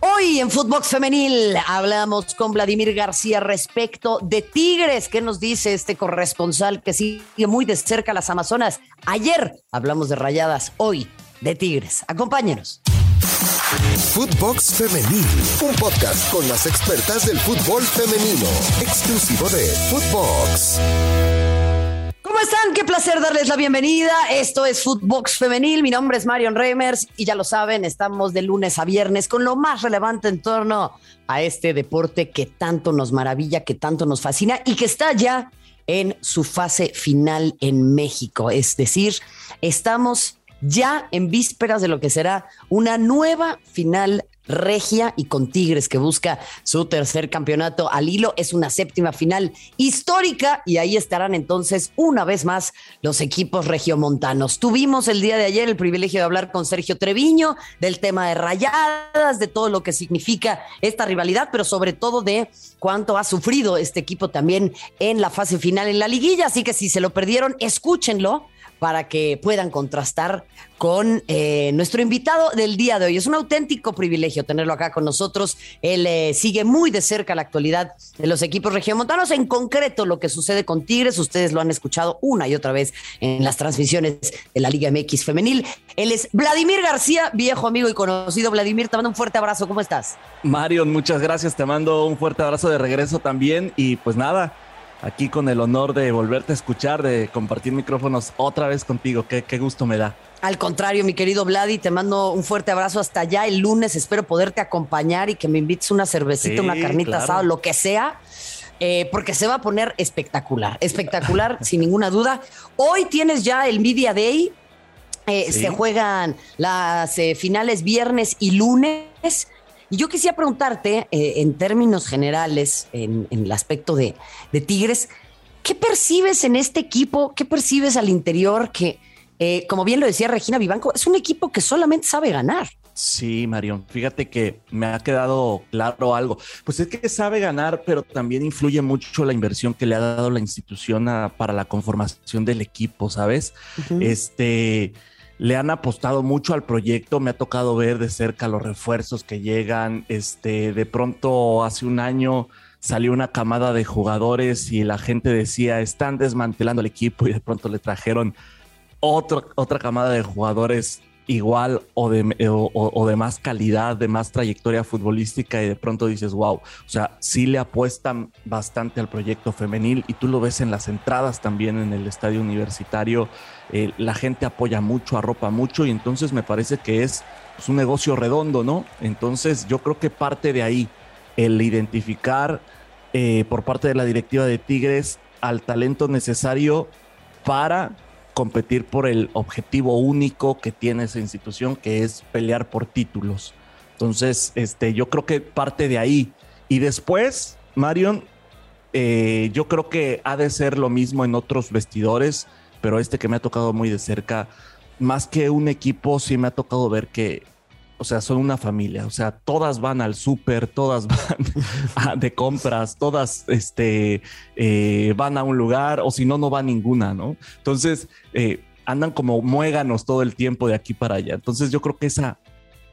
Hoy en Footbox Femenil hablamos con Vladimir García respecto de Tigres. ¿Qué nos dice este corresponsal que sigue muy de cerca las Amazonas? Ayer hablamos de rayadas, hoy de Tigres. Acompáñenos. Footbox Femenil, un podcast con las expertas del fútbol femenino, exclusivo de Footbox. ¿Cómo están? Qué placer darles la bienvenida. Esto es Footbox Femenil. Mi nombre es Marion Reimers y ya lo saben, estamos de lunes a viernes con lo más relevante en torno a este deporte que tanto nos maravilla, que tanto nos fascina y que está ya en su fase final en México. Es decir, estamos ya en vísperas de lo que será una nueva final regia y con Tigres que busca su tercer campeonato al hilo. Es una séptima final histórica y ahí estarán entonces una vez más los equipos regiomontanos. Tuvimos el día de ayer el privilegio de hablar con Sergio Treviño del tema de rayadas, de todo lo que significa esta rivalidad, pero sobre todo de cuánto ha sufrido este equipo también en la fase final en la liguilla. Así que si se lo perdieron, escúchenlo para que puedan contrastar con eh, nuestro invitado del día de hoy. Es un auténtico privilegio tenerlo acá con nosotros. Él eh, sigue muy de cerca la actualidad de los equipos regiomontanos, en concreto lo que sucede con Tigres. Ustedes lo han escuchado una y otra vez en las transmisiones de la Liga MX femenil. Él es Vladimir García, viejo amigo y conocido. Vladimir, te mando un fuerte abrazo. ¿Cómo estás? Marion, muchas gracias. Te mando un fuerte abrazo de regreso también. Y pues nada, aquí con el honor de volverte a escuchar, de compartir micrófonos otra vez contigo. Qué, qué gusto me da. Al contrario, mi querido Vladi, te mando un fuerte abrazo hasta allá. El lunes espero poderte acompañar y que me invites una cervecita, una carnita asada, lo que sea. Eh, porque se va a poner espectacular, espectacular, sin ninguna duda. Hoy tienes ya el Media Day, eh, se juegan las eh, finales viernes y lunes. Y yo quisiera preguntarte, en términos generales, en, en el aspecto de, de, Tigres, ¿qué percibes en este equipo? ¿Qué percibes al interior? Que, eh, como bien lo decía Regina Vivanco, es un equipo que solamente sabe ganar. Sí, Marión, fíjate que me ha quedado claro algo. Pues es que sabe ganar, pero también influye mucho la inversión que le ha dado la institución a, para la conformación del equipo, ¿sabes? Uh -huh. Este le han apostado mucho al proyecto, me ha tocado ver de cerca los refuerzos que llegan, este, de pronto hace un año salió una camada de jugadores y la gente decía, están desmantelando el equipo y de pronto le trajeron otra, otra camada de jugadores igual o de, o, o de, más calidad, de más trayectoria futbolística y de pronto dices, wow, o sea, sí le apuestan bastante al proyecto femenil y tú lo ves en las entradas también en el estadio universitario, eh, la gente apoya mucho, arropa mucho y entonces me parece que es pues, un negocio redondo, ¿no? Entonces yo creo que parte de ahí el identificar eh, por parte de la directiva de Tigres al talento necesario para competir por el objetivo único que tiene esa institución, que es pelear por títulos. Entonces, este, yo creo que parte de ahí. Y después, Marion, eh, yo creo que ha de ser lo mismo en otros vestidores, pero este que me ha tocado muy de cerca, más que un equipo, sí me ha tocado ver que, o sea, son una familia, o sea, todas van al súper, todas van a, de compras, todas este, eh, van a un lugar, o si no, no va ninguna, ¿no? Entonces, eh, andan como muéganos todo el tiempo de aquí para allá. Entonces, yo creo que esa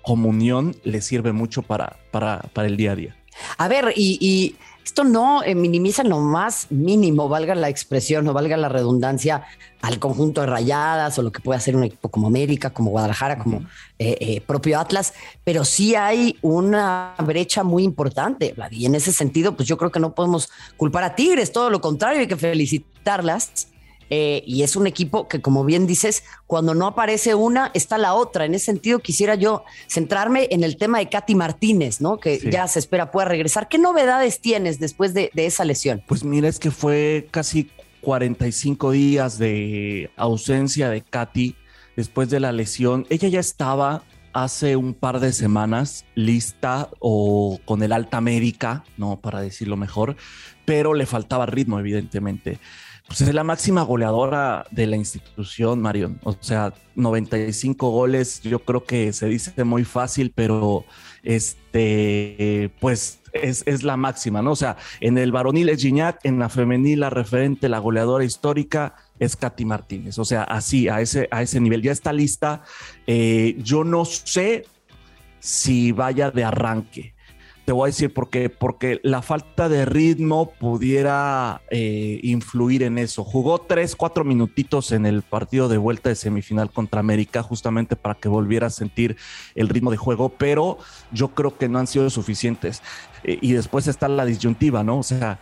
comunión le sirve mucho para, para, para el día a día. A ver, y, y esto no eh, minimiza lo más mínimo, valga la expresión o valga la redundancia, al conjunto de rayadas o lo que puede hacer un equipo como América, como Guadalajara, como eh, eh, propio Atlas, pero sí hay una brecha muy importante, y en ese sentido, pues yo creo que no podemos culpar a Tigres, todo lo contrario, hay que felicitarlas. Eh, y es un equipo que, como bien dices, cuando no aparece una, está la otra. En ese sentido, quisiera yo centrarme en el tema de Katy Martínez, ¿no? Que sí. ya se espera pueda regresar. ¿Qué novedades tienes después de, de, esa lesión? Pues mira, es que fue casi 45 días de ausencia de Katy después de la lesión. Ella ya estaba hace un par de semanas lista o con el alta médica, ¿no? Para decirlo mejor, pero le faltaba ritmo, evidentemente pues es la máxima goleadora de la institución, Marion. O sea, 95 goles, yo creo que se dice muy fácil, pero este, pues es, es la máxima, ¿no? O sea, en el varonil es Gignac, en la femenil la referente, la goleadora histórica es Katy Martínez. O sea, así, a ese, a ese nivel. Ya está lista. Eh, yo no sé si vaya de arranque. Te voy a decir por qué. Porque la falta de ritmo pudiera eh, influir en eso. Jugó tres, cuatro minutitos en el partido de vuelta de semifinal contra América, justamente para que volviera a sentir el ritmo de juego, pero yo creo que no han sido suficientes. Eh, y después está la disyuntiva, ¿no? O sea,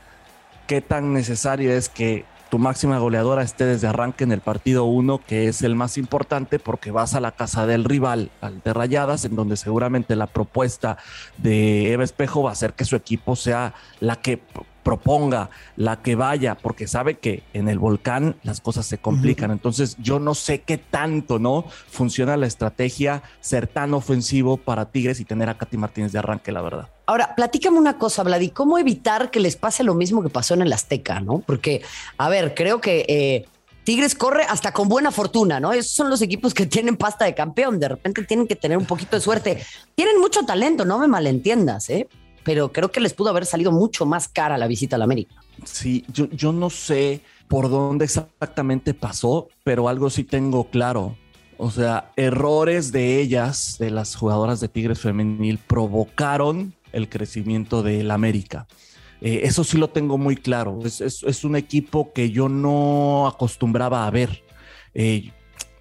qué tan necesario es que tu máxima goleadora esté desde arranque en el partido 1, que es el más importante porque vas a la casa del rival, al de Rayadas, en donde seguramente la propuesta de Eva Espejo va a ser que su equipo sea la que proponga, la que vaya, porque sabe que en el volcán las cosas se complican. Entonces, yo no sé qué tanto, ¿no? Funciona la estrategia ser tan ofensivo para Tigres y tener a Katy Martínez de arranque, la verdad. Ahora, platícame una cosa, Vladi, ¿cómo evitar que les pase lo mismo que pasó en el Azteca, ¿no? Porque, a ver, creo que eh, Tigres corre hasta con buena fortuna, ¿no? Esos son los equipos que tienen pasta de campeón, de repente tienen que tener un poquito de suerte. Tienen mucho talento, no me malentiendas, ¿eh? Pero creo que les pudo haber salido mucho más cara la visita a la América. Sí, yo, yo no sé por dónde exactamente pasó, pero algo sí tengo claro. O sea, errores de ellas, de las jugadoras de Tigres Femenil, provocaron el crecimiento del América. Eh, eso sí lo tengo muy claro. Es, es, un equipo que yo no acostumbraba a ver. Eh,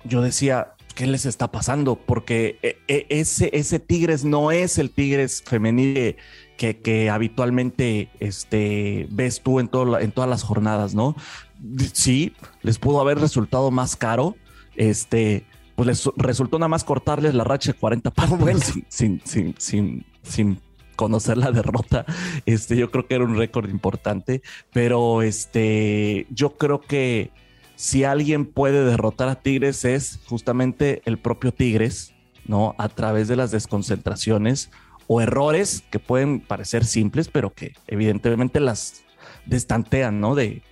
yo decía, ¿qué les está pasando? Porque eh, ese, ese Tigres no es el Tigres femenil que, habitualmente este, ves tú en, todo, en todas las jornadas, ¿no? Sí, les pudo haber resultado más caro, este, pues les resultó nada más cortarles la racha de 40 partidos sin, sin, sin, sin, conocer la derrota. Este, yo creo que era un récord importante, pero este, yo creo que si alguien puede derrotar a Tigres es justamente el propio Tigres, ¿no? A través de las desconcentraciones o errores que pueden parecer simples, pero que evidentemente las destantean, ¿no? De,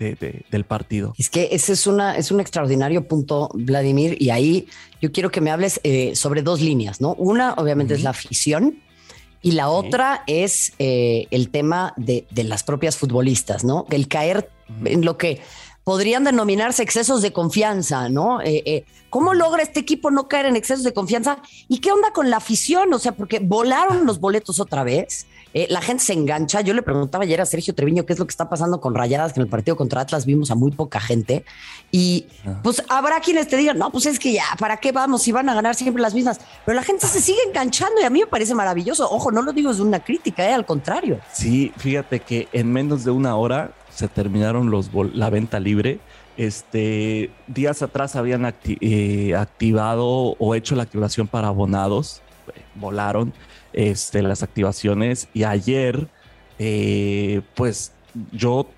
del partido. Es que ese es, una, es un extraordinario punto, Vladimir, y ahí yo quiero que me hables eh, sobre dos líneas, ¿no? Una, obviamente, es la afición. Y la otra es eh, el tema de, las propias futbolistas, ¿no? El caer en lo que podrían denominarse excesos de confianza, ¿no? Eh, eh, ¿Cómo logra este equipo no caer en excesos de confianza? ¿Y qué onda con la afición? O sea, porque volaron los boletos otra vez. Eh, la gente se engancha. Yo le preguntaba ayer a Sergio Treviño qué es lo que está pasando con Rayadas, que en el partido contra Atlas vimos a muy poca gente. Y pues habrá quienes te digan, no, pues es que ya, ¿para qué vamos? Si van a ganar siempre las mismas. Pero la gente se sigue enganchando y a mí me parece maravilloso. Ojo, no lo digo desde una crítica, al contrario. Sí, fíjate que en menos de una hora se terminaron los la venta libre. Este, días atrás habían eh, activado o hecho la activación para abonados, volaron este, las activaciones y ayer, eh, pues yo,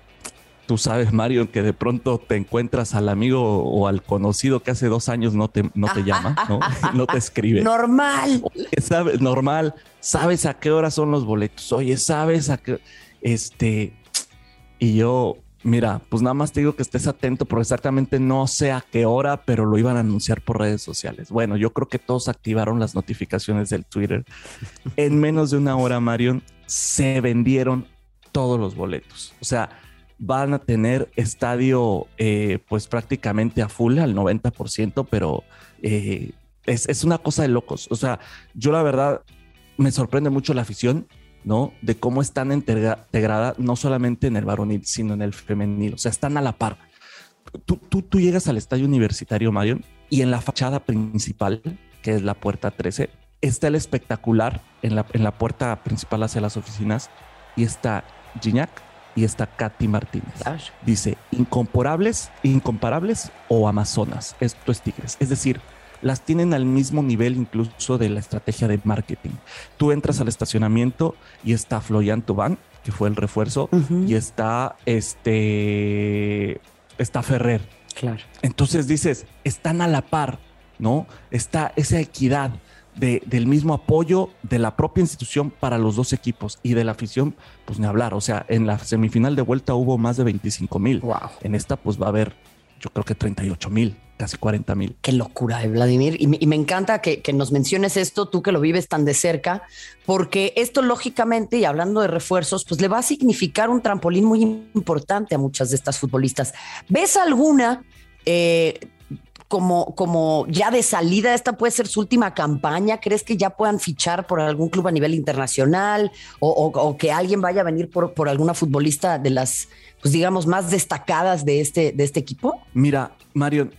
tú sabes Mario, que de pronto te encuentras al amigo o al conocido que hace dos años no te, no te llama, ¿no? no te escribe. Normal. sabes, normal, sabes a qué hora son los boletos, oye, sabes a qué, este, y yo, mira, pues nada más te digo que estés atento porque exactamente no sé a qué hora, pero lo iban a anunciar por redes sociales. Bueno, yo creo que todos activaron las notificaciones del Twitter. en menos de una hora, Marion, se vendieron todos los boletos. O sea, van a tener estadio eh, pues prácticamente a full, al 90%, pero eh, es, es una cosa de locos. O sea, yo la verdad me sorprende mucho la afición ¿no? De cómo están integrada no solamente en el varonil, sino en el femenil. O sea, están a la par. Tú, tú, tú llegas al estadio universitario, Marion, y en la fachada principal, que es la puerta 13, está el espectacular en la, en la puerta principal hacia las oficinas y está Gignac y está Katy Martínez. Dice, incomparables, incomparables o Amazonas. Esto es Tigres. Es decir, las tienen al mismo nivel incluso de la estrategia de marketing. Tú entras al estacionamiento y está Florian Tubán, que fue el refuerzo, y está este está Ferrer. Claro. Entonces dices, están a la par, ¿no? Está esa equidad de, del mismo apoyo de la propia institución para los dos equipos y de la afición, pues ni hablar. O sea, en la semifinal de vuelta hubo más de 25 mil. Wow. En esta, pues va a haber, yo creo que 38 mil casi 40 mil. Qué locura, eh, Vladimir. Y me, encanta que, nos menciones esto, tú que lo vives tan de cerca, porque esto lógicamente, y hablando de refuerzos, pues le va a significar un trampolín muy importante a muchas de estas futbolistas. ¿Ves alguna eh, como, como ya de salida, esta puede ser su última campaña? ¿Crees que ya puedan fichar por algún club a nivel internacional o, que alguien vaya a venir por, por alguna futbolista de las, pues digamos, más destacadas de este, de este equipo? Mira, Mario,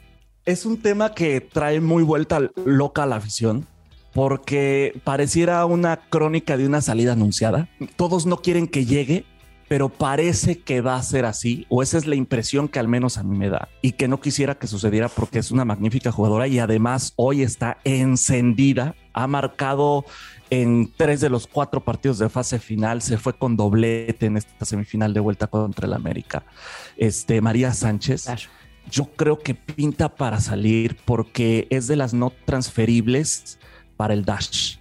es un tema que trae muy vuelta loca a la afición porque pareciera una crónica de una salida anunciada. Todos no quieren que llegue, pero parece que va a ser así, o esa es la impresión que al menos a mí me da, y que no quisiera que sucediera porque es una magnífica jugadora y además hoy está encendida, ha marcado en tres de los cuatro partidos de fase final, se fue con doblete en esta semifinal de vuelta contra el América. Este, María Sánchez. Yo creo que pinta para salir porque es de las no transferibles para el Dash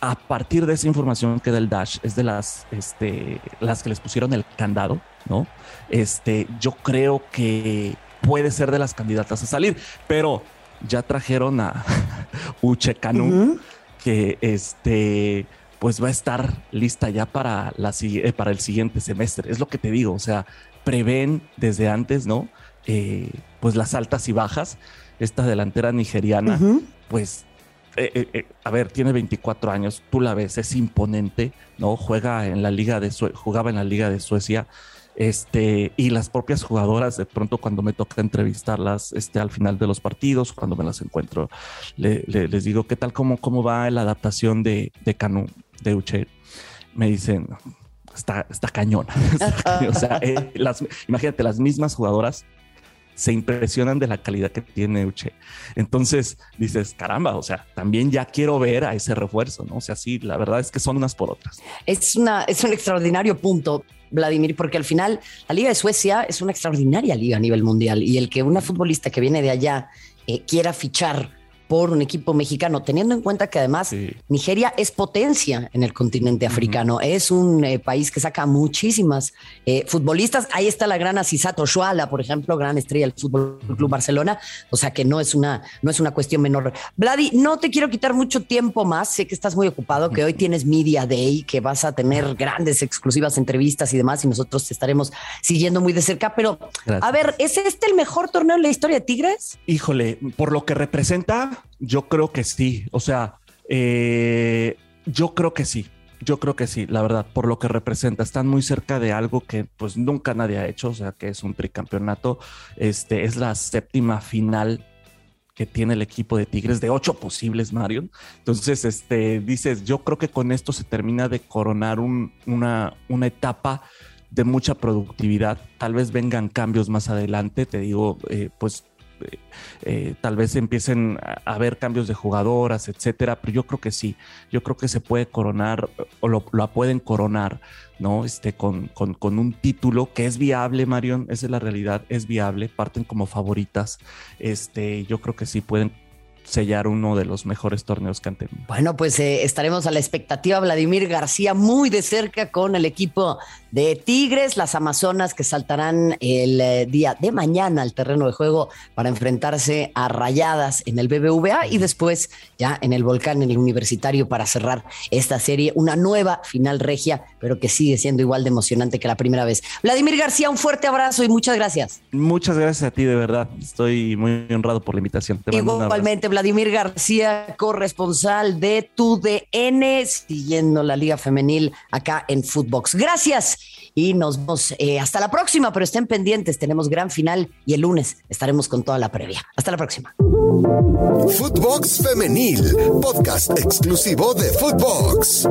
a partir de esa información que da el Dash, es de las, este, las que les pusieron el candado, ¿no? Este, yo creo que puede ser de las candidatas a salir, pero ya trajeron a Uche Canu, que este, pues va a estar lista ya para, la, eh, para el siguiente semestre. Es lo que te digo, o sea, prevén desde antes, ¿no? Eh, pues las altas y bajas. Esta delantera nigeriana, pues eh, eh, a ver, tiene 24 años, tú la ves, es imponente, ¿no? Juega en la liga de jugaba en la liga de Suecia, este, y las propias jugadoras, de pronto cuando me toca entrevistarlas, este, al final de los partidos, cuando me las encuentro, les digo, ¿qué tal, cómo, cómo va la adaptación de, de Canu, de Uche? Me dicen, está, está cañona. o sea, imagínate, las mismas jugadoras se impresionan de la calidad que tiene Uche. Entonces dices, caramba, o sea, también ya quiero ver a ese refuerzo, ¿no? O sea, sí, la verdad es que son unas por otras. Es, una, es un extraordinario punto. Vladimir, porque al final la Liga de Suecia es una extraordinaria liga a nivel mundial y el que una futbolista que viene de allá eh, quiera fichar por un equipo mexicano, teniendo en cuenta que además Nigeria es potencia en el continente africano, es un eh, país que saca muchísimas eh, futbolistas. Ahí está la gran Asisato Shuala, por ejemplo, gran estrella del Fútbol Club Barcelona, o sea que no es una no es una cuestión menor. Vladi, no te quiero quitar mucho tiempo más, sé que estás muy ocupado, que hoy tienes Media Day, que vas a tener grandes exclusivas entrevistas y demás y nosotros te estaremos siguiendo muy de cerca, pero a ver, ¿es este el mejor torneo en la historia de Tigres? Híjole, por lo que representa yo creo que sí. O sea, eh, yo creo que sí. Yo creo que sí, la verdad, por lo que representa. Están muy cerca de algo que pues nunca nadie ha hecho, o sea, que es un tricampeonato. Este es la séptima final que tiene el equipo de Tigres de ocho posibles, Marion. Entonces, este, dices, yo creo que con esto se termina de coronar una, una etapa de mucha productividad. Tal vez vengan cambios más adelante, te digo, eh, pues eh, tal vez empiecen a haber cambios de jugadoras, etcétera, pero yo creo que sí, yo creo que se puede coronar o lo, pueden coronar, ¿no? Este, con, con, un título que es viable, Marion, esa es la realidad, es viable, parten como favoritas, este, yo creo que sí pueden sellar uno de los mejores torneos que han tenido. Bueno, pues eh, estaremos a la expectativa, Vladimir García, muy de cerca con el equipo de Tigres, las Amazonas que saltarán el eh, día de mañana al terreno de juego para enfrentarse a Rayadas en el BBVA y después ya en el Volcán, en el Universitario, para cerrar esta serie, una nueva final regia, pero que sigue siendo igual de emocionante que la primera vez. Vladimir García, un fuerte abrazo y muchas gracias. Muchas gracias a ti, de verdad. Estoy muy honrado por la invitación. Igualmente, Vladimir García, corresponsal de tu DN, siguiendo la Liga Femenil acá en Footbox. Gracias y nos vemos eh, hasta la próxima, pero estén pendientes, tenemos gran final y el lunes estaremos con toda la previa. Hasta la próxima. Footbox Femenil, podcast exclusivo de Footbox.